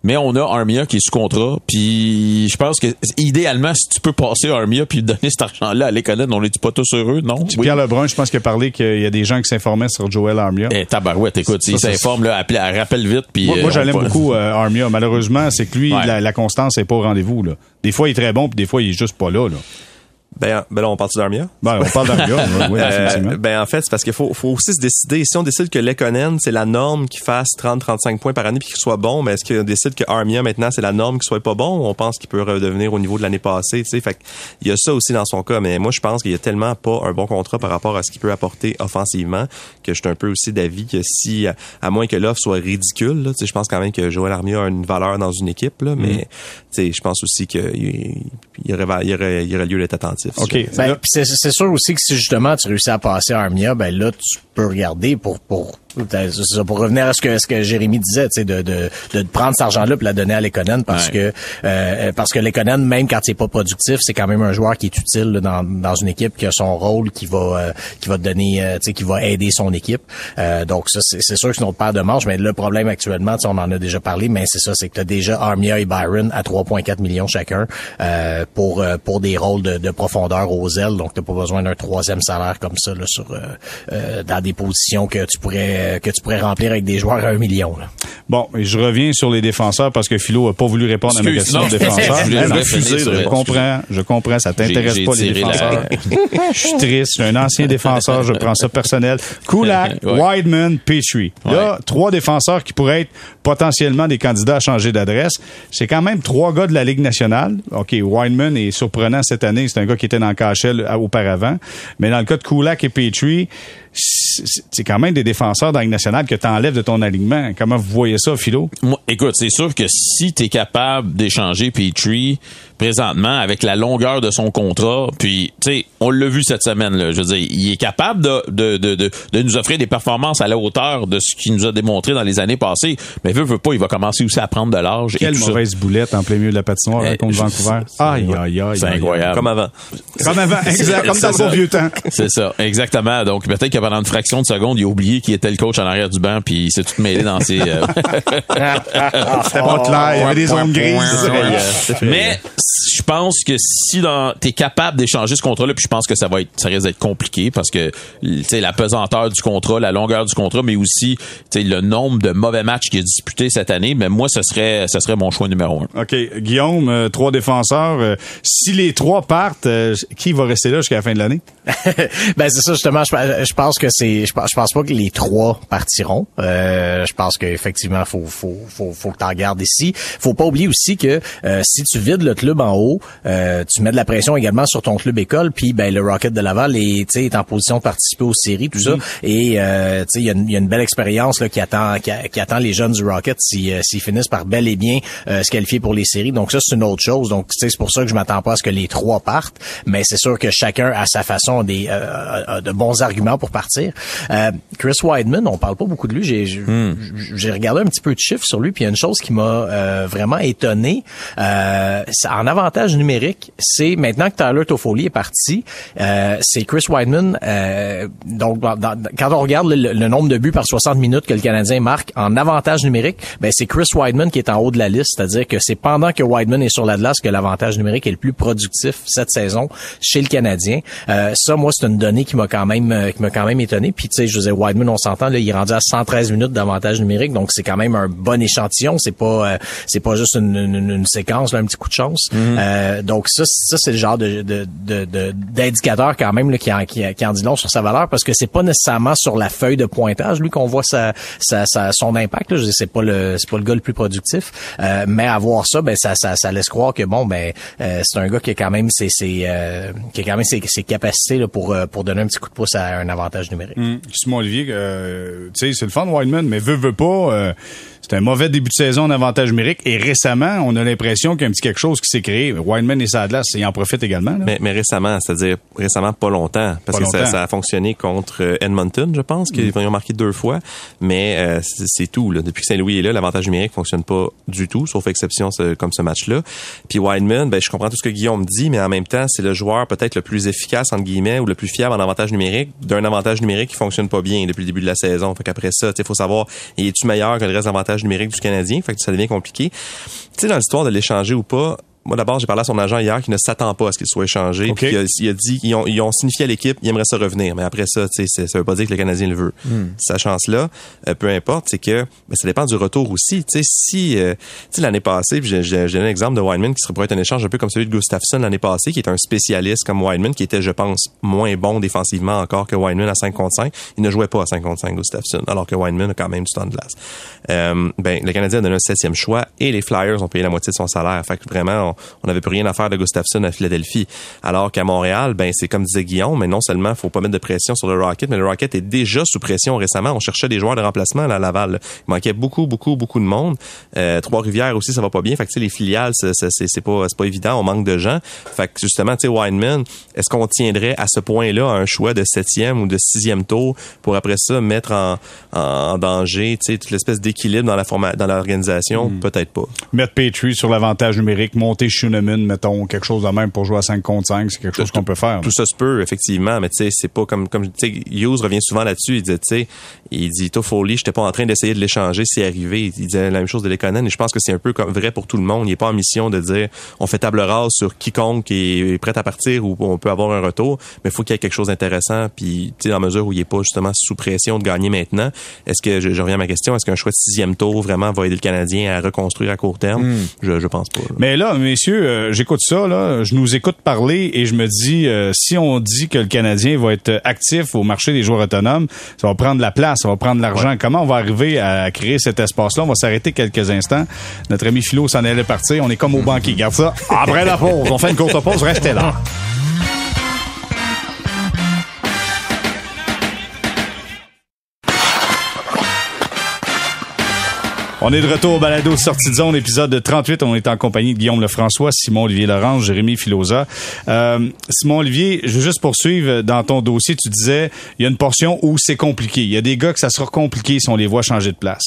mais on a Armia qui est sous contrat. Puis je pense que idéalement, si tu peux passer Armia puis donner cet argent-là à l'école, on n'est pas tous heureux, non?
Oui. Pierre Lebrun, je pense qu'il a parlé qu'il y a des gens qui s'informaient sur Joel Armia.
Eh, tabarouette, écoute, il s'informe, là, appelle, rappelle vite. Puis,
moi, moi euh, j'aime beaucoup euh, Armia. Malheureusement, c'est que lui, la, la, constance n'est pas au rendez-vous. Là. Des fois, il est très bon, puis des fois, il est juste pas là. là.
Ben, ben là, on parle d'Armia?
Ben, on parle d'Armia, oui,
euh, Ben, en fait, c'est parce qu'il faut, faut aussi se décider. Si on décide que Lekonen, c'est la norme qui fasse 30-35 points par année puis qu'il soit bon, mais est-ce qu'on décide que Armia, maintenant, c'est la norme qui soit pas bon? On pense qu'il peut redevenir au niveau de l'année passée, tu sais. Fait il y a ça aussi dans son cas. Mais moi, je pense qu'il y a tellement pas un bon contrat par rapport à ce qu'il peut apporter offensivement que je suis un peu aussi d'avis que si, à, moins que l'offre soit ridicule, tu sais, je pense quand même que Joel Armia a une valeur dans une équipe, là, mais, mm. tu sais, je pense aussi qu'il y aurait, y aurait, y aurait lieu d'être attentif.
OK. c'est sûr aussi que si justement tu réussis à passer Armia, ben là, tu peux regarder pour, pour pour revenir à ce que ce que Jérémy disait, tu sais, de, de, de prendre cet argent-là et la donner à Lekonen parce que euh, parce que Lekonen, même quand c'est pas productif, c'est quand même un joueur qui est utile dans, dans une équipe qui a son rôle, qui va euh, qui va donner, euh, tu sais, qui va aider son équipe. Euh, donc ça, c'est sûr que c'est notre paire de manches, mais le problème actuellement, on en a déjà parlé, mais c'est ça, c'est que tu as déjà Armia et Byron à 3,4 millions chacun pour pour des rôles de, de profondeur aux ailes, donc t'as pas besoin d'un troisième salaire comme ça là, sur dans des positions que tu pourrais euh, que tu pourrais remplir avec des joueurs à un million.
Bon, et je reviens sur les défenseurs parce que Philo a pas voulu répondre à ma question de défenseurs. je, comprends, je comprends, ça t'intéresse pas les défenseurs. je suis triste, je suis un ancien défenseur, je prends ça personnel. Kulak, Wideman, Petrie. Là, trois défenseurs qui pourraient être potentiellement des candidats à changer d'adresse. C'est quand même trois gars de la Ligue nationale. OK, Wideman est surprenant cette année, c'est un gars qui était dans le KHL auparavant, mais dans le cas de Kulak et Petrie, c'est quand même des défenseurs dans nationale que tu enlèves de ton alignement. Comment vous voyez ça, Philo?
Écoute, c'est sûr que si tu es capable d'échanger Petrie présentement avec la longueur de son contrat, puis tu sais, on l'a vu cette semaine là, je veux dire, il est capable de, de, de, de, nous offrir des performances à la hauteur de ce qu'il nous a démontré dans les années passées, mais veut veut pas, il va commencer aussi à prendre de l'âge
Quelle mauvaise boulette en plein milieu de la patinoire eh, contre Vancouver. Aïe aïe aïe.
C'est incroyable.
Comme avant.
Comme avant, exact, comme dans le vieux temps.
C'est ça, exactement. Donc peut-être que pendant une fraction de seconde, il a oublié qu'il était le coach en arrière du banc puis il s'est tout mêlé dans ses euh,
C'était pas clair, il y avait des zones grises.
Mais je pense que si dans t'es capable d'échanger ce contrat-là, puis je pense que ça va être, ça risque d'être compliqué parce que tu la pesanteur du contrat, la longueur du contrat, mais aussi le nombre de mauvais matchs qu'il a disputé cette année. Mais moi, ce serait, ce serait mon choix numéro un.
Ok, Guillaume, euh, trois défenseurs. Euh, si les trois partent, euh, qui va rester là jusqu'à la fin de l'année?
Ben c'est ça justement. Je, pense que c'est, je, pense pas que les trois partiront. je pense qu'effectivement, faut, faut, faut, faut que t'en gardes ici. Faut pas oublier aussi que si tu vides le club en haut, euh, tu mets de la pression également sur ton club école, puis ben le Rocket de Laval est, est en position de participer aux séries, tout ça. Et euh, il y, y, a une belle expérience là, qui attend qui, attend les jeunes du Rocket s'ils si, finissent par bel et bien euh, se qualifier pour les séries. Donc ça, c'est une autre chose. Donc c'est pour ça que je m'attends pas à ce que les trois partent, mais c'est sûr que chacun a sa façon des de bons arguments pour partir. Chris Weidman, on parle pas beaucoup de lui. J'ai hmm. j'ai regardé un petit peu de chiffres sur lui, puis il y a une chose qui m'a vraiment étonné. En avantage numérique, c'est maintenant que Tyler Toffoli est parti, euh, c'est Chris Weidman. Euh, donc, quand on regarde le, nombre de buts par 60 minutes que le Canadien marque en avantage numérique, ben c'est Chris Weidman qui est en haut de la liste. C'est-à-dire que c'est pendant que Weidman est sur la glace que l'avantage numérique est le plus productif cette saison chez le Canadien. Euh, ça, moi, c'est une donnée qui m'a quand même euh, qui m'a quand même étonné. Puis tu sais, je disais Weidman, on s'entend là, il est rendu à 113 minutes d'avantage numérique, donc c'est quand même un bon échantillon. C'est pas c'est pas juste une, une, séquence, là, un petit coup de chance. Mm-hmm. donc ça, ça c'est le genre de, de, de, d'indicateur quand même là, qui, en, qui, qui, en dit long sur sa valeur parce que c'est pas nécessairement sur la feuille de pointage lui qu'on voit sa, sa, son impact. Là. Je c'est pas le c'est pas le gars le plus productif, euh, mais avoir ça, ben ça, ça, ça laisse croire que bon ben euh, c'est un gars qui a quand même ses, ses euh, qui a quand même ses, ses capacités là, pour pour donner un petit coup de pouce à un avantage numérique.
Mmh. Simon Olivier, tu sais c'est le fun Wildman, mais veut veut pas c'est un mauvais début de saison en avantage numérique. Et récemment, on a l'impression qu'il y a un petit quelque chose qui s'est créé. Wildman et Sadlas, ils en profitent également.
Mais, mais, récemment, c'est-à-dire récemment pas longtemps, parce que Ça, ça, a fonctionné contre euh, Edmonton, je pense, qu'ils mm. ont marqué deux fois. Mais euh, c'est tout. Là. Depuis que Saint-Louis est là, l'avantage numérique fonctionne pas du tout, sauf exception comme ce match-là. Puis Wildman, ben je comprends tout ce que Guillaume dit, mais en même temps, c'est le joueur peut-être le plus efficace entre guillemets ou le plus fiable en avantage numérique d'un avantage numérique qui fonctionne pas bien depuis le début de la saison. Fait qu'après ça, il faut savoir, est-tu meilleur que le reste d'avantage numérique du Canadien. Fait ça devient compliqué. Tu sais, dans l'histoire de l'échanger ou pas, moi d'abord j'ai parlé à son agent hier qui ne s'attend pas à ce qu'il soit échangé puis il a, dit ils ont, ils ont signifié à l'équipe il aimerait ça revenir. Mais après ça tu sais ça veut pas dire que le Canadien le veut. Hmm. sa chance là euh, peu importe c'est que ben, ça dépend du retour aussi. Tu sais si euh, tu sais l'année passée j'ai un exemple de Weinman qui serait pour être un échange un peu comme celui de Gustafsson l'année passée qui est un spécialiste comme Weinman qui était je pense moins bon défensivement encore que Weinman à 5 contre 5 il ne jouait pas à 5 contre 5 Gustafsson alors que Weinman a quand même du temps de glace. Euh, ben le Canadien a donné un septième choix et les Flyers ont payé la moitié de son salaire. Fait que vraiment on n'avait plus rien à faire de Gustafsson à Philadelphie. Alors qu'à Montréal, ben c'est comme disait Guillaume, mais non seulement faut pas mettre de pression sur le Rocket, mais le Rocket est déjà sous pression récemment. On cherchait des joueurs de remplacement à Laval. Il manquait beaucoup, beaucoup, beaucoup de monde. Euh, Trois-Rivières aussi, ça va pas bien. Fait que les filiales, c'est pas, c'est pas évident. On manque de gens. Fait que justement, tu sais, Weinman, est-ce qu'on tiendrait à ce point-là un choix de septième ou de sixième tour pour après ça mettre en, en danger, tu sais, toute l'espèce d'équilibre dans la forma dans l'organisation? Hmm. Peut-être pas.
Mettre Petrie sur l'avantage numérique, monter Schunemann mettons, quelque chose de même pour jouer à 5 contre 5, c'est quelque chose qu'on peut faire.
Tout ça se peut, effectivement, mais tu sais, c'est pas comme, comme, tu sais, Hughes revient souvent là-dessus, il dit, tu sais, il dit, Toffoli, j'étais pas en train d'essayer de l'échanger, c'est arrivé. Il disait la même chose de Lekonen, et je pense que c'est un peu comme vrai pour tout le monde. Il n'est pas en mission de dire, on fait table rase sur quiconque est prêt à partir ou on peut avoir un retour, mais il faut qu'il y ait quelque chose d'intéressant, puis, tu sais, dans mesure où il est pas justement sous pression de gagner maintenant, est-ce que, je, reviens à ma question, est-ce qu'un choix de sixième tour vraiment va aider le Canadien à reconstruire à court terme? Hmm. Je, je pense pas.
Mais là, messieurs, euh, j'écoute ça, là, je nous écoute parler et je me dis, euh, si on dit que le Canadien va être actif au marché des joueurs autonomes, ça va prendre la place, ça va prendre l'argent. Comment on va arriver à créer cet espace-là? On va s'arrêter quelques instants. Notre ami Philo s'en allait partir. On est comme au banquier. Garde ça. Après la pause, on fait une courte pause. Restez là. On est de retour au balado sortie de zone, épisode 38. On est en compagnie de Guillaume Lefrançois, Simon-Olivier Laurence, Jérémy Filosa. Euh, Simon-Olivier, je veux juste poursuivre dans ton dossier. Tu disais, il y a une portion où c'est compliqué. Il y a des gars que ça sera compliqué si on les voit changer de place.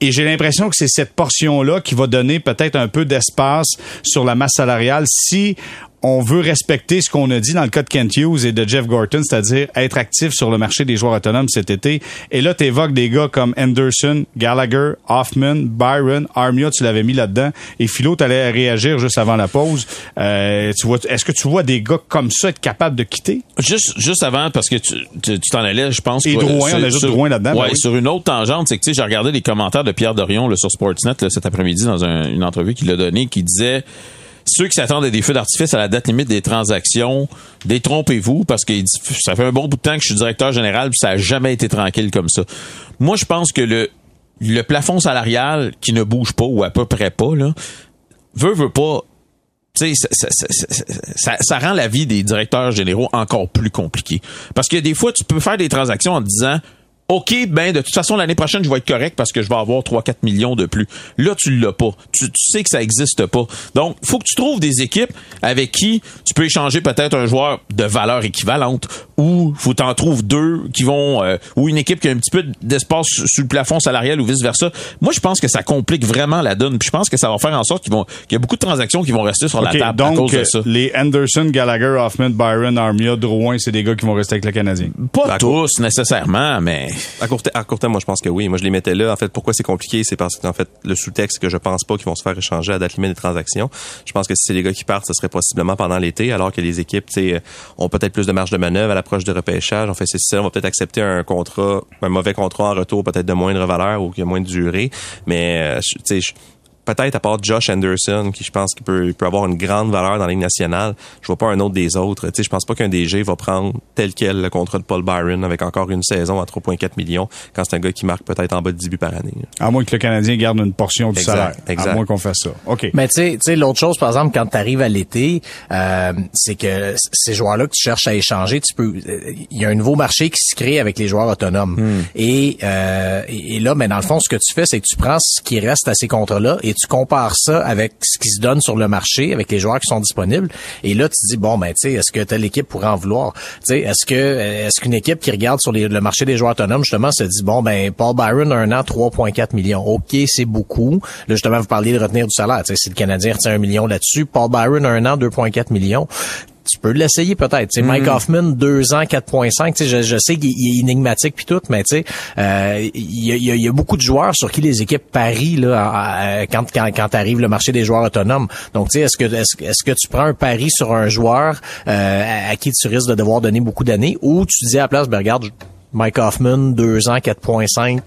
Et j'ai l'impression que c'est cette portion-là qui va donner peut-être un peu d'espace sur la masse salariale si on veut respecter ce qu'on a dit dans le cas de Kent Hughes et de Jeff Gorton, c'est-à-dire être actif sur le marché des joueurs autonomes cet été. Et là, tu évoques des gars comme Anderson, Gallagher, Hoffman, Byron, Armia, tu l'avais mis là-dedans. Et Philo, tu allais réagir juste avant la pause. Euh, tu vois, est-ce que tu vois des gars comme ça être capables de quitter?
Juste, juste avant, parce que tu, tu, t'en allais, je pense.
Et Drouin, on ajoute Drouin là-dedans.
Ouais,
ben oui.
sur une autre tangente, c'est que tu sais, j'ai regardé les commentaires de Pierre Dorion là, sur Sportsnet là, cet après-midi dans un- une entrevue qu'il a donnée qui disait ceux qui s'attendent à des feux d'artifice à la date limite des transactions, détrompez-vous parce que ça fait un bon bout de temps que je suis directeur général puis ça a jamais été tranquille comme ça. Moi, je pense que le le plafond salarial qui ne bouge pas ou à peu près pas là, veut veut pas ça, ça- ça- ça rend la vie des directeurs généraux encore plus compliquée. Parce que des fois, tu peux faire des transactions en te disant OK, ben de toute façon l'année prochaine je vais être correct parce que je vais avoir 3 4 millions de plus. Là tu l'as pas. Tu, tu sais que ça existe pas. Donc faut que tu trouves des équipes avec qui tu peux échanger peut-être un joueur de valeur équivalente ou faut t'en trouves deux qui vont euh, ou une équipe qui a un petit peu d'espace sur sur le plafond salarial ou vice versa. Moi je pense que ça complique vraiment la donne. Puis je pense que ça va faire en sorte qu'ils vont qu'il y a beaucoup de transactions qui vont rester sur la table à cause de ça.
les Anderson, Gallagher, Hoffman, Byron, Armia, Drouin, c'est des gars qui vont rester avec le Canadien.
Pas tous nécessairement, mais
À court, à court terme, moi, je pense que oui. Moi, je les mettais là. En fait, pourquoi c'est compliqué? C'est parce qu'en fait, le sous-texte, que je pense pas qu'ils vont se faire échanger à date limite des transactions. Je pense que si c'est les gars qui partent, ce serait possiblement pendant l'été, alors que les équipes, tu sais, ont peut-être plus de marge de manœuvre à l'approche du repêchage. On fait c'est ça, on va peut-être accepter un contrat, un mauvais contrat en retour, peut-être de moindre valeur ou qui a moins de durée. Mais, euh, tu sais, peut-être à part Josh Anderson, qui je pense qu'il peut, il peut avoir une grande valeur dans la Ligue nationale, je vois pas un autre des autres. Tu sais, je pense pas qu'un DG va prendre tel quel le contrat de Paul Byron avec encore une saison à 3,4 millions quand c'est un gars qui marque peut-être en bas de 10 buts par année.
À moins que le Canadien garde une portion du
Exact,
salaire.
exact.
À moins qu'on fasse ça. OK.
Mais tu sais, tu sais, l'autre chose, par exemple, quand tu arrives à l'été, euh, c'est que ces joueurs-là que tu cherches à échanger, tu peux, euh, il y a un nouveau marché qui se crée avec les joueurs autonomes. Et, euh, et et là, mais dans le fond, ce que tu fais, c'est que tu prends ce qui reste à ces contrats-là et tu compares ça avec ce qui se donne sur le marché, avec les joueurs qui sont disponibles. Et là, tu te dis bon, ben tu sais, est-ce que telle équipe pourrait en vouloir? Tu sais, est-ce que est-ce qu'une équipe qui regarde sur le marché des joueurs autonomes justement se dit bon, ben Paul Byron un an 3,4 millions. Ok, c'est beaucoup. Là, justement, vous parliez de retenir du salaire. Tu sais, si le Canadien retient un million là-dessus, Paul Byron un an 2,4 millions. Tu peux l'essayer peut-être. Mike Hoffman, deux ans, 4.5. Tu sais, je, je sais qu'il il est énigmatique puis tout, mais tu sais, euh, il y, a, y a- y a beaucoup de joueurs sur qui les équipes parient là, à- à- quand, quand, quand arrive le marché des joueurs autonomes. Donc, tu sais, est-ce que est-ce, que- est-ce que tu prends un pari sur un joueur euh, à, à qui tu risques de devoir donner beaucoup d'années ou tu dis à la place, ben regarde, Mike Hoffman, 2 ans, 4.5.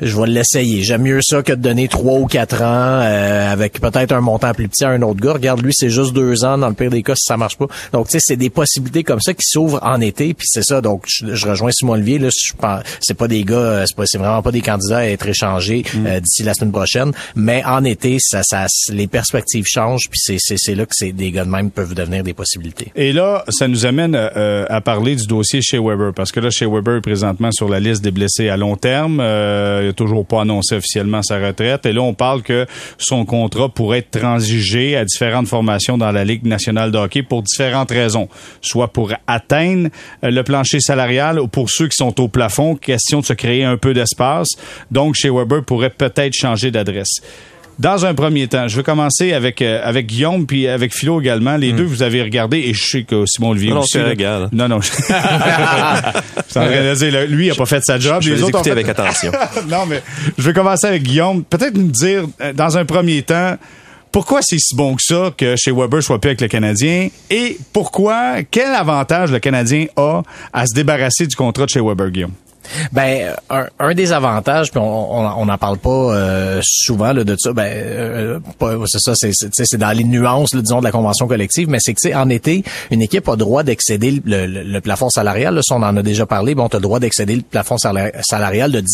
Je vais l'essayer. J'aime mieux ça que de donner 3 ou 4 ans euh, avec peut-être un montant plus petit à un autre gars. Regarde, lui, c'est juste 2 ans dans le pire des cas si ça marche pas. Donc, tu sais, c'est des possibilités comme ça qui s'ouvrent en été. Puis c'est ça. Donc, je, je rejoins Simon Olivier. Là, je pense, c'est pas des gars, euh, c'est, pas, c'est vraiment pas des candidats à être échangés euh, d'ici la semaine prochaine. Mais en été, ça, ça, les perspectives changent. Puis c'est, c'est, c'est là que c'est, des gars de même peuvent devenir des possibilités.
Et là, ça nous amène euh, à parler du dossier chez Weber, parce que là, chez Weber sur la liste des blessés à long terme. Euh, il n'a toujours pas annoncé officiellement sa retraite. Et là, on parle que son contrat pourrait être transigé à différentes formations dans la Ligue nationale de hockey pour différentes raisons. Soit pour atteindre euh, le plancher salarial ou pour ceux qui sont au plafond, question de se créer un peu d'espace. Donc, chez Weber pourrait peut-être changer d'adresse. Dans un premier temps, je vais commencer avec euh, avec Guillaume puis avec Philo également. Les deux, vous avez regardé et je sais que Simon Olivier
Hmm. Non,
aussi.
c'est
là. Non, non. dire, lui, il a pas fait sa job.
Je vais
les
les
autres
écouter
fait-
avec attention.
non, mais je vais commencer avec Guillaume. Peut-être nous dire, euh, dans un premier temps, pourquoi c'est si bon que ça que chez Weber soit plus avec le Canadien et pourquoi, quel avantage le Canadien a à se débarrasser du contrat de chez Weber, Guillaume?
Ben un, un des avantages, puis on on n'en parle pas euh, souvent là, de ça. Ben euh, c'est ça, c'est c'est dans les nuances, là, disons, de la convention collective. Mais c'est que en été, une équipe a droit d'excéder le, le- le plafond salarial. Là, ça, on en a déjà parlé. Bon, tu as droit d'excéder le plafond salari- salarial de 10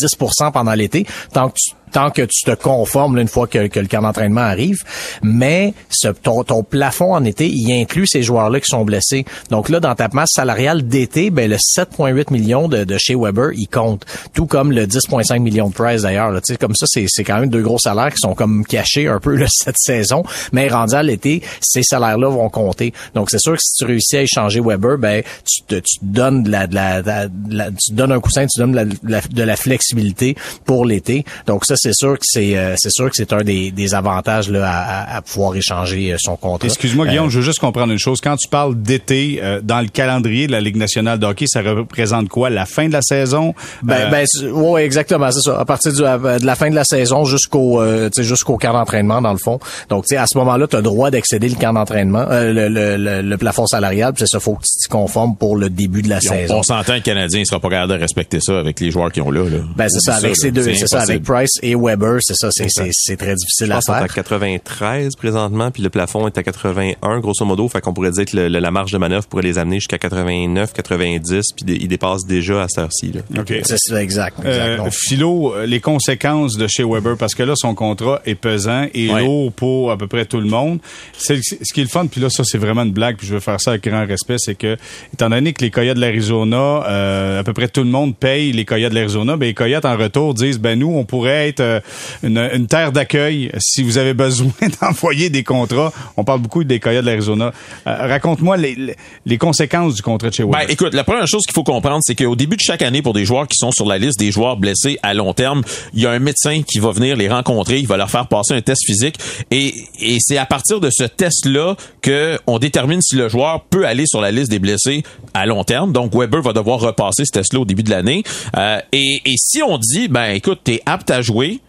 pendant l'été, tant que tu tant que tu te conformes là, une fois que, que le camp d'entraînement arrive. Mais ce, ton, ton plafond en été, il inclut ces joueurs-là qui sont blessés. Donc là, dans ta masse salariale d'été, ben le 7,8 millions de, de chez Weber, compte. Tout comme le 10,5 millions de Price d'ailleurs. Tu sais, comme ça, c'est, c'est quand même deux gros salaires qui sont comme cachés un peu là, cette saison. Mais rendu à l'été, ces salaires-là vont compter. Donc c'est sûr que si tu réussis à échanger Weber, ben tu te, tu te donnes de la, de la, de la- tu donnes un coussin, tu donnes de la, de flexibilité pour l'été. Donc ça, c'est sûr que c'est euh, c'est sûr que c'est un des, des avantages là, à, pouvoir échanger euh, son contrat.
Excuse-moi, Guillaume, je veux juste comprendre une chose. Quand tu parles d'été, euh, dans le calendrier de la Ligue nationale de hockey, ça représente quoi? La fin de la saison?
Ben,
Euh,
ben ouais, exactement, c'est ça. À partir du- euh, de la fin de la saison jusqu'au euh, tu sais, jusqu'au camp d'entraînement dans le fond. Donc tu sais à ce moment-là, tu as le droit d'excéder le camp d'entraînement, euh, le, le, le, le plafond salarial, puis c'est ça faut que tu t'y conformes pour le début de la
Puis
saison.
On, s'entend que le Canadien ne sera pas capable de respecter ça avec les joueurs qui ont là. là.
Ben c'est ça avec ces deux, c'est ça avec. Price et Weber, c'est ça, c'est c'est c'est très difficile
Je
à
pense est
faire.
à 93 présentement, puis le plafond est à 81 grosso modo. Fait qu'on pourrait dire que le- le- la marge de manœuvre pourrait les amener jusqu'à 89, 90, puis ils dépassent déjà à cette heure-ci. là.
OK.
C'est ça exact. exact.
Euh, Philo, euh, les conséquences de chez Weber, parce que là, son contrat est pesant et
Ouais.
lourd pour à peu près tout le monde. C'est ce qui est le fun, puis là, ça, c'est vraiment une blague, puis je veux faire ça avec grand respect, c'est que, étant donné que les Coyotes de l'Arizona, euh, à peu près tout le monde paye les Coyotes de l'Arizona, ben les Coyotes, en retour, disent, ben nous, on pourrait être euh, une, une terre d'accueil si vous avez besoin d'envoyer des contrats. On parle beaucoup des Coyotes de l'Arizona. Euh, Raconte-moi les, les- les conséquences du contrat de chez Weber.
Ben, écoute, la première chose qu'il faut comprendre, c'est qu'au début de chaque année, pour des joueurs qui sont sur la liste des joueurs blessés à long terme, il y a un médecin qui va venir les rencontrer, il va leur faire passer un test physique, et, et c'est à partir de ce test-là que on détermine si le joueur peut aller sur la liste des blessés à long terme. Donc, Weber va devoir repasser ce test-là au début de l'année. Euh, et, et si on dit, ben, écoute, t'es apte à jouer,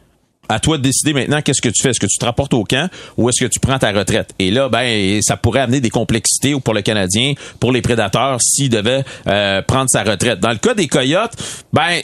à toi de décider maintenant qu'est-ce que tu fais. Est-ce que tu te rapportes au camp ou est-ce que tu prends ta retraite? Et là, ben, ça pourrait amener des complexités pour le Canadien, pour les prédateurs, s'il devait euh, prendre sa retraite. Dans le cas des Coyotes, ben,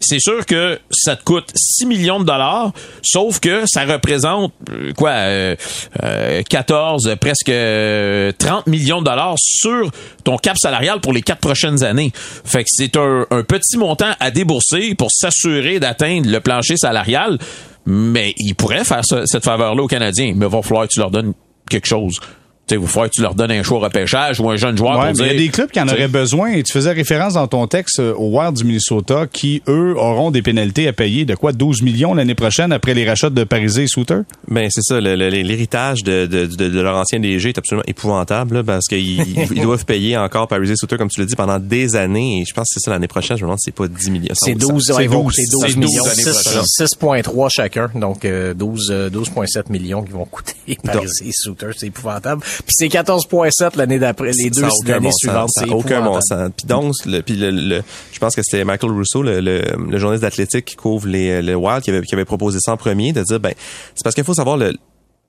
c'est sûr que ça te coûte 6 millions de dollars, sauf que ça représente, euh, quoi, euh, euh, 14, presque euh, 30 millions de dollars sur ton cap salarial pour les quatre prochaines années. Fait que c'est un petit montant à débourser pour s'assurer d'atteindre le plancher salarial. Mais il pourrait faire ce- cette faveur-là aux Canadiens. Mais il va falloir que tu leur donnes quelque chose. Tu sais, il va falloir que tu leur donnes un choix au repêchage ou un jeune joueur
Ouais,
pour
mais il y a
dire,
des clubs qui en auraient besoin. Et tu faisais référence dans ton texte euh, au Wild du Minnesota qui, eux, auront des pénalités à payer de quoi? 12 millions l'année prochaine après les rachats de Parisé et Souter?
Ben c'est ça, le- le- l'héritage de, de, de, de leur ancien DG est absolument épouvantable là, parce qu'ils ils- ils doivent payer encore Paris Souter, comme tu l'as dit, pendant des années. Et je pense que c'est ça l'année prochaine, je me demande si c'est pas 10 millions.
C'est
Ça-
12,
ça-
ouais, ils vont
12,
coûter 12
c'est 12
millions,
l'année
Six-
prochaine.
6.3 chacun, donc euh, 12 euh, 12.7 millions qui vont coûter Paris et Souter, c'est épouvantable. Puis c'est 14.7 l'année d'après, les deux années
bon
suivantes,
ça aucun bon sens. Puis donc, le, puis le, le- je pense que c'était Michael Rousseau, le, le, le journaliste d'athlétique qui couvre les, le Wild, qui avait, qui avait proposé ça en premier, de dire, ben, c'est parce qu'il faut savoir le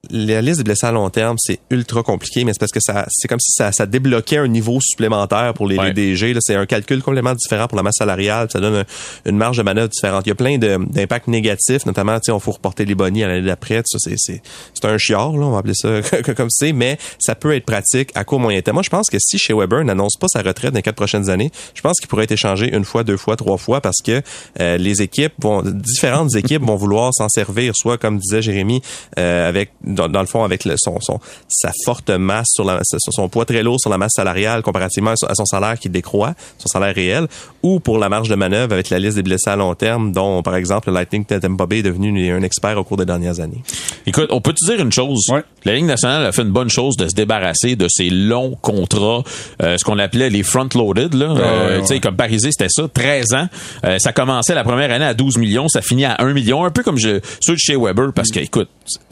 la liste des blessés à long terme, c'est ultra compliqué, mais c'est parce que ça, c'est comme si ça, ça débloquait un niveau supplémentaire pour les,
Ouais.
les DG. là. C'est un calcul complètement différent pour la masse salariale. Ça donne un- une marge de manœuvre différente. Il y a plein d'impacts négatifs, notamment, tu sais, on faut reporter les bonnies à l'année d'après. tout Ça, c'est, c'est, c'est un chiard, là, on va appeler ça comme c'est, mais ça peut être pratique à court moyen terme. Moi, je pense que si chez Weber n'annonce pas sa retraite dans les quatre prochaines années, je pense qu'il pourrait être échangé une fois, deux fois, trois fois, parce que euh, les équipes vont, différentes équipes vont vouloir s'en servir, soit comme disait Jérémy, euh, avec dans, dans le fond avec le, son, son sa forte masse sur la son, son poids très lourd sur la masse salariale comparativement à son, à son salaire qui décroît, son salaire réel, ou pour la marge de manœuvre avec la liste des blessés à long terme, dont par exemple le Lightning Tampa Bay est devenu un expert au cours des dernières années.
Écoute, on peut te dire une chose?
Ouais.
La Ligue nationale a fait une bonne chose de se débarrasser de ces longs contrats, euh, ce qu'on appelait les front-loaded. Là. Euh,
ouais,
tu sais, Comme Parisé, c'était ça, 13 ans. Euh, ça commençait la première année à 12 millions, ça finit à 1 million, un peu comme je, ceux de chez Weber, parce que, écoute,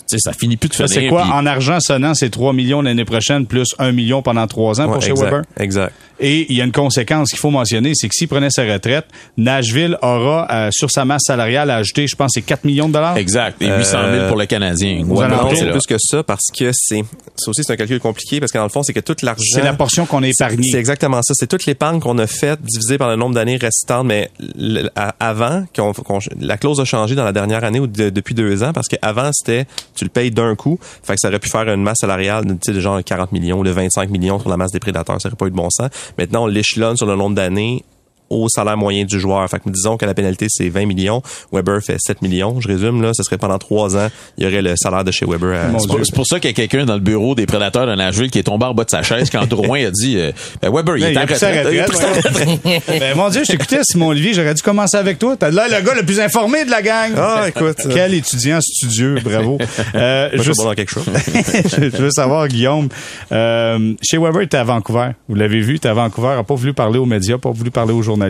tu sais, ça finit plus de finir.
c'est quoi? En argent sonnant, c'est 3 millions l'année prochaine plus 1 million pendant 3 ans pour
Ouais,
chez
exact,
Weber.
Exact.
Et il y a une conséquence qu'il faut mentionner, c'est que s'il prenait sa retraite, Nashville aura, euh, sur sa masse salariale, à ajouter, je pense, c'est 4 millions de dollars.
Exact. Et 800 000 pour le Canadien. Ouais.
Non, plus que ça parce que c'est ça aussi c'est un calcul compliqué parce que dans le fond c'est que toute l'argent
C'est la portion qu'on a épargnée.
C'est exactement ça. C'est toute l'épargne qu'on a faite divisée par le nombre d'années restantes. Mais le- à- avant, qu'on, qu'on- la clause a changé dans la dernière année ou de- depuis deux ans parce qu'avant, c'était tu le payes d'un coup. Fait que ça aurait pu faire une masse salariale de, genre 40 millions ou de 25 millions sur la masse des prédateurs. Ça aurait pas eu de bon sens. Maintenant, on l'échelonne sur le nombre d'années au salaire moyen du joueur. Fait que disons que la pénalité c'est 20 millions, Weber fait 7 millions, je résume là, ce serait pendant trois ans, il y aurait le salaire de chez Weber. À...
C'est pour, pour, ça qu'il y a quelqu'un dans le bureau des prédateurs de Nashville qui est tombé en bas de sa chaise quand Drouin a dit euh, ben Weber il, est en retraite.
ben, mon Dieu, je t'écoutais Simon Olivier, j'aurais dû commencer avec toi. T'as là le gars le plus informé de la gang.
Ah écoute,
quel étudiant studieux, bravo.
Euh, je veux savoir quelque chose.
je veux savoir Guillaume, euh, chez Weber était à Vancouver. Vous l'avez vu, était à Vancouver, a pas voulu parler aux médias, pas voulu parler aux journalistes.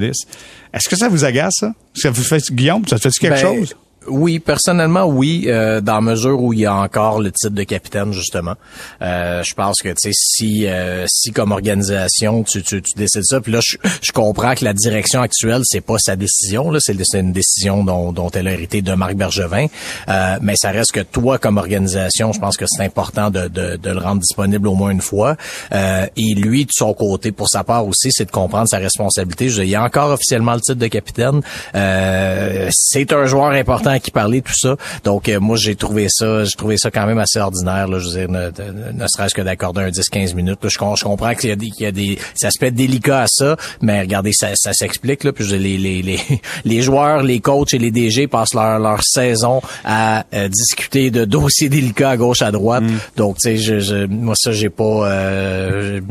Est-ce que ça vous agace, ça? Ça vous fait, Guillaume, ça te fait quelque ben, chose?
Oui, personnellement, oui, euh, dans mesure où il y a encore le titre de capitaine, justement. Euh, je pense que, tu sais, si, euh, si comme organisation, tu, tu, tu décides ça, puis là, je, je, comprends que la direction actuelle, c'est pas sa décision, là, c'est une décision dont, dont elle a hérité de Marc Bergevin, euh, mais ça reste que toi, comme organisation, je pense que c'est important de, de, de, le rendre disponible au moins une fois. Euh, et lui, de son côté, pour sa part aussi, c'est de comprendre sa responsabilité. Je il y a encore officiellement le titre de capitaine. Euh, c'est un joueur important qui parlait tout ça. Donc euh, moi j'ai trouvé ça, j'ai trouvé ça quand même assez ordinaire. Là, je veux dire, ne, serait-ce que d'accorder un 10-15 minutes. je, comprends qu'il y a des, qu'il y a des aspects délicats à ça, mais regardez, ça, ça s'explique. Là, puis les, les, les, les joueurs, les coachs et les DG passent leur, leur saison à euh, discuter de dossiers délicats à gauche à droite. Mm. Donc tu sais, je, je, moi ça j'ai pas, euh,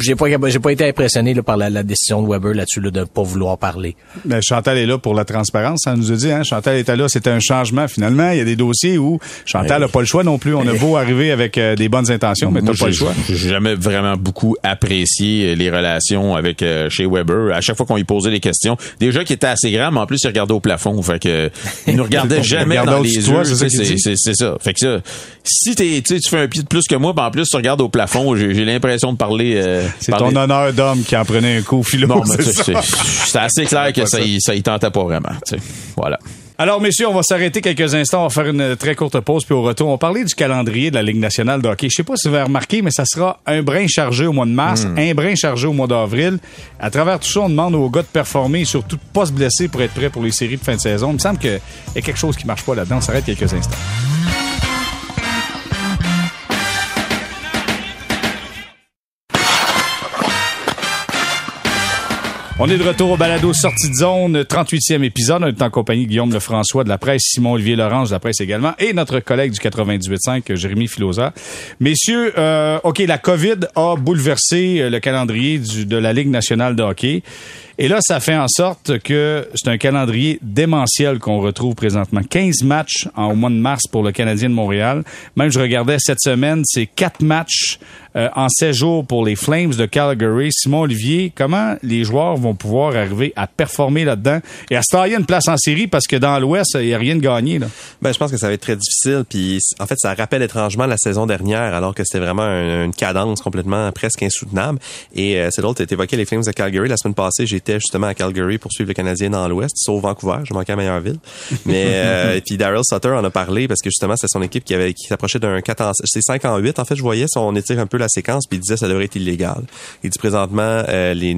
j'ai pas, j'ai pas été impressionné là, par la, la, décision de Weber là-dessus là, de pas vouloir parler.
Mais Chantal est là pour la transparence. Ça nous a dit, hein, Chantal était là, c'était un changement finalement. Il y a des dossiers où Chantal n'a pas le choix non plus. On a beau arriver avec euh, des bonnes intentions, mais t'as pas le choix.
J'ai jamais vraiment beaucoup apprécié les relations avec euh, chez Weber. À chaque fois qu'on lui posait des questions, déjà qui était assez grand, mais en plus il regardait au plafond. Fait que il nous regardait jamais dans les yeux. C'est ça. Fait que ça, si t'es, tu fais un pied de plus que moi, ben en plus tu regardes au plafond, j'ai l'impression de parler. Euh,
c'est ton honneur d'homme qui en prenait un coup philo.
c'est assez clair que ça, ça, y tentait pas vraiment. Voilà.
Alors, messieurs, on va s'arrêter quelques instants. On va faire une très courte pause, puis au retour, on va parler du calendrier de la Ligue nationale de hockey. Je sais pas si vous avez remarqué, mais ça sera un brin chargé au mois de mars, hmm. un brin chargé au mois d'avril. À travers tout ça, on demande aux gars de performer et surtout de pas se blesser pour être prêts pour les séries de fin de saison. Il me semble qu'il y a quelque chose qui marche pas là-dedans. On s'arrête quelques instants. On est de retour au balado Sortie de zone, 38e épisode. On est en compagnie de Guillaume Lefrançois de la presse, Simon-Olivier Laurence de la presse également, et notre collègue du 98.5, Jérémy Filosa. Messieurs, euh, OK, la COVID a bouleversé euh, le calendrier du, de la Ligue nationale de hockey. Et là, ça fait en sorte que c'est un calendrier démentiel qu'on retrouve présentement. 15 matchs en, au mois de mars pour le Canadien de Montréal. Même je regardais cette semaine, c'est 4 matchs euh, en 16 jours pour les Flames de Calgary. Simon Olivier, comment les joueurs vont pouvoir arriver à performer là-dedans? Et à se tailler une place en série parce que dans l'Ouest, il n'y a rien de gagné. Là.
Ben, je pense que ça va être très difficile. Puis en fait, ça rappelle étrangement la saison dernière alors que c'était vraiment une, cadence complètement presque insoutenable. Et euh, c'est drôle, tu évoqué les Flames de Calgary. La semaine passée, j'étais justement à Calgary pour suivre le Canadien dans l'Ouest, sauf Vancouver. Je manquais à meilleure ville. Mais euh, puis Daryl Sutter en a parlé parce que justement, c'est son équipe qui avait qui s'approchait d'un 4 en... C'est 5 en 8. En fait, je voyais, on étire un peu la séquence, puis il disait que ça devrait être illégal. Il dit présentement, euh, les,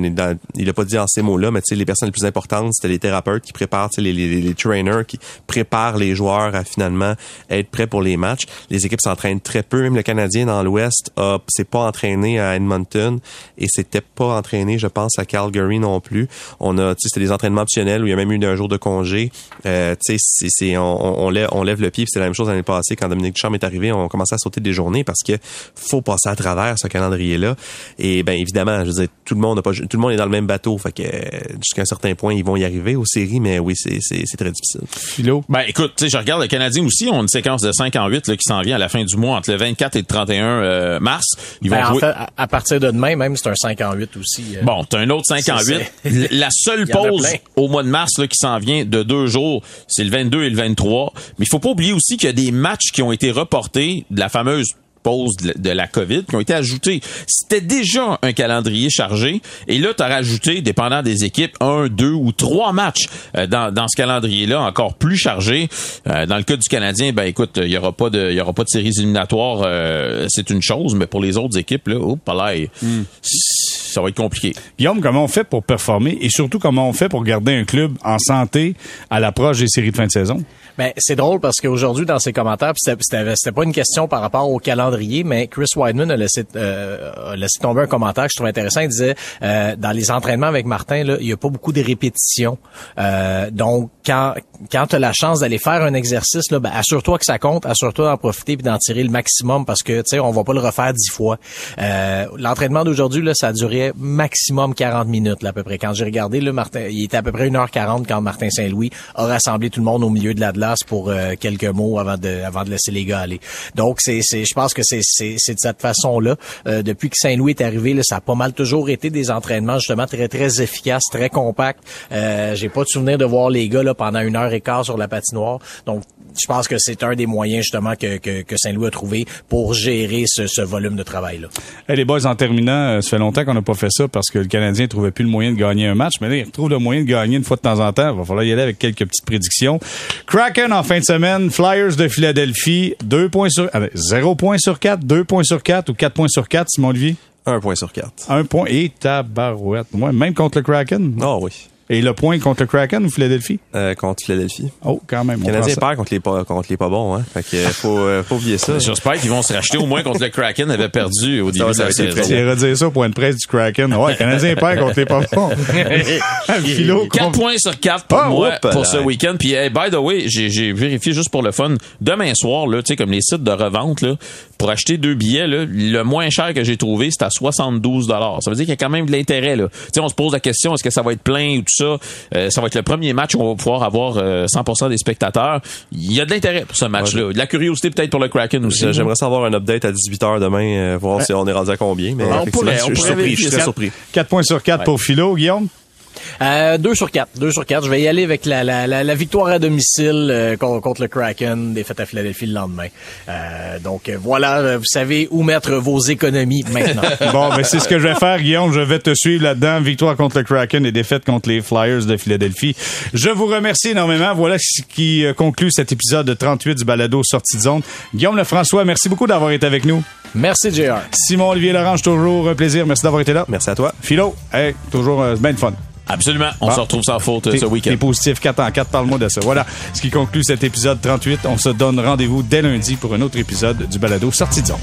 il a pas dit en ces mots-là, mais tu sais, les personnes les plus importantes, c'était les thérapeutes qui préparent, les, les, les, trainers qui préparent les joueurs à finalement être prêts pour les matchs. Les équipes s'entraînent très peu. Même le Canadien dans l'Ouest s'est pas entraîné à Edmonton et c'était pas entraîné, je pense, à Calgary non plus. On a, tu sais, c'était des entraînements optionnels où il y a même eu un jour de congé. Euh, tu sais, c'est, on, on, lève, on lève le pied. C'est la même chose l'année passée quand Dominique Ducharme est arrivé. On commençait à sauter des journées parce que faut passer à travers ce calendrier-là. Et ben évidemment, je veux dire, tout le monde n'a pas, tout le monde est dans le même bateau. Fait que jusqu'à un certain point, ils vont y arriver aux séries, mais oui, c'est, c'est, c'est très difficile.
Philo? Ben écoute, tu sais, je regarde le Canadien aussi. On a une séquence de 5 en 8 là, qui s'en vient à la fin du mois entre le 24 et le 31 euh, mars.
Ils vont ben, jouer... en fait, à, partir de demain, même c'est un 5 en 8 aussi.
Euh, bon, t'as un autre 5 en 8. La seule pause au mois de mars là, qui s'en vient de deux jours, c'est le 22 et le 23. Mais il faut pas oublier aussi qu'il y a des matchs qui ont été reportés de la fameuse pause de la COVID qui ont été ajoutés. C'était déjà un calendrier chargé et là tu as rajouté dépendant des équipes un, deux ou trois matchs euh, dans, dans ce calendrier-là encore plus chargé. Euh, dans le cas du Canadien, ben écoute, il y aura pas de il y aura pas de séries éliminatoires, euh, c'est une chose, mais pour les autres équipes là, oh, là, ça va être compliqué.
Guillaume, comment on fait pour performer et surtout comment on fait pour garder un club en santé à l'approche des séries de fin de saison?
Ben, c'est drôle parce qu'aujourd'hui, dans ses commentaires, c'était, pas une question par rapport au calendrier, mais Chris Weidman a laissé, euh, a laissé tomber un commentaire que je trouve intéressant. Il disait, euh, dans les entraînements avec Martin, là, il y a pas beaucoup de répétitions. Euh, donc, quand, quand tu as la chance d'aller faire un exercice, ben, assure-toi que ça compte, assure-toi d'en profiter puis d'en tirer le maximum parce que, tu sais, on va pas le refaire dix fois. Euh, l'entraînement d'aujourd'hui, là, ça a duré maximum 40 minutes, là, à peu près. Quand j'ai regardé, là, Martin, il était à peu près 1h40 quand Martin Saint-Louis a rassemblé tout le monde au milieu de la pour euh, quelques mots avant de laisser les gars aller. Donc c'est c'est je pense que c'est c'est de cette façon-là euh, depuis que Saint-Louis est arrivé ça a pas mal toujours été des entraînements justement très très efficaces, très compacts. Euh, j'ai pas de souvenir de voir les gars là pendant une heure et quart sur la patinoire. Donc je pense que c'est un des moyens justement que, que, que Saint-Louis a trouvé pour gérer ce, ce volume de travail là.
Hey, les boys en terminant, ça fait longtemps qu'on n'a pas fait ça parce que le Canadien trouvait plus le moyen de gagner un match, mais là il retrouve le moyen de gagner une fois de temps en temps. Il va falloir y aller avec quelques petites prédictions. Kraken en fin de semaine, Flyers de Philadelphie, 2 points sur 0 points sur 4, 2 points sur 4 ou 4 points sur 4, Simon Olivier?
Un point sur 4.
Un point et tabarouette. Moi, même contre le Kraken?
Oh oui.
Et le point contre le Kraken ou Philadelphie?
Euh, contre Philadelphie.
Oh, quand même.
Le Canadien perd contre les pas, contre les pas bons, hein. Fait que, faut, euh, faut oublier ça.
J'espère qu'ils vont se racheter au moins contre le Kraken avait perdu au début de la saison.
Redire ça pour une presse du Kraken. Ouais, le Canadien perd contre les pas bons.
Philo, 4 points sur 4 pour moi pour ce week-end. Puis, hey, by the way, j'ai vérifié juste pour le fun. Demain soir, là, tu sais, comme les sites de revente, là, pour acheter deux billets, là, le moins cher que j'ai trouvé, c'est à 72 Ça veut dire qu'il y a quand même de l'intérêt, là. Tu sais, on se pose la question, est-ce que ça va être plein ou tout ça? Euh, ça va être le premier match où on va pouvoir avoir 100% euh, des spectateurs. Il y a de l'intérêt pour ce match-là. De la curiosité peut-être pour le Kraken aussi.
J'aimerais savoir un update à 18h demain, euh, voir si on est rendu à combien. Mais
on pourrait, on
je, suis surpris, je suis très surpris.
4 points sur 4 pour Philo, Guillaume?
Euh, 2 sur 4. 2 sur 4. Je vais y aller avec la, la, la, victoire à domicile euh, contre, le Kraken, défaite à Philadelphie le lendemain. Euh, donc euh, voilà, vous savez où mettre vos économies maintenant.
bon, ben c'est ce que je vais faire, Guillaume. Je vais te suivre là-dedans. Victoire contre le Kraken et défaite contre les Flyers de Philadelphie. Je vous remercie énormément. Voilà ce qui conclut cet épisode de 38 du balado Sortie de zone. Guillaume Lefrançois, merci beaucoup d'avoir été avec nous.
Merci, JR.
Simon Olivier Laurence, toujours un plaisir. Merci d'avoir été là.
Merci à toi.
Philo, hey, toujours euh, bien de fun.
Absolument. On se retrouve sans faute euh, ce week-end.
T'es positif 4 en 4. Parle-moi de ça. Voilà ce qui conclut cet épisode 38. On se donne rendez-vous dès lundi pour un autre épisode du balado Sortie de zone.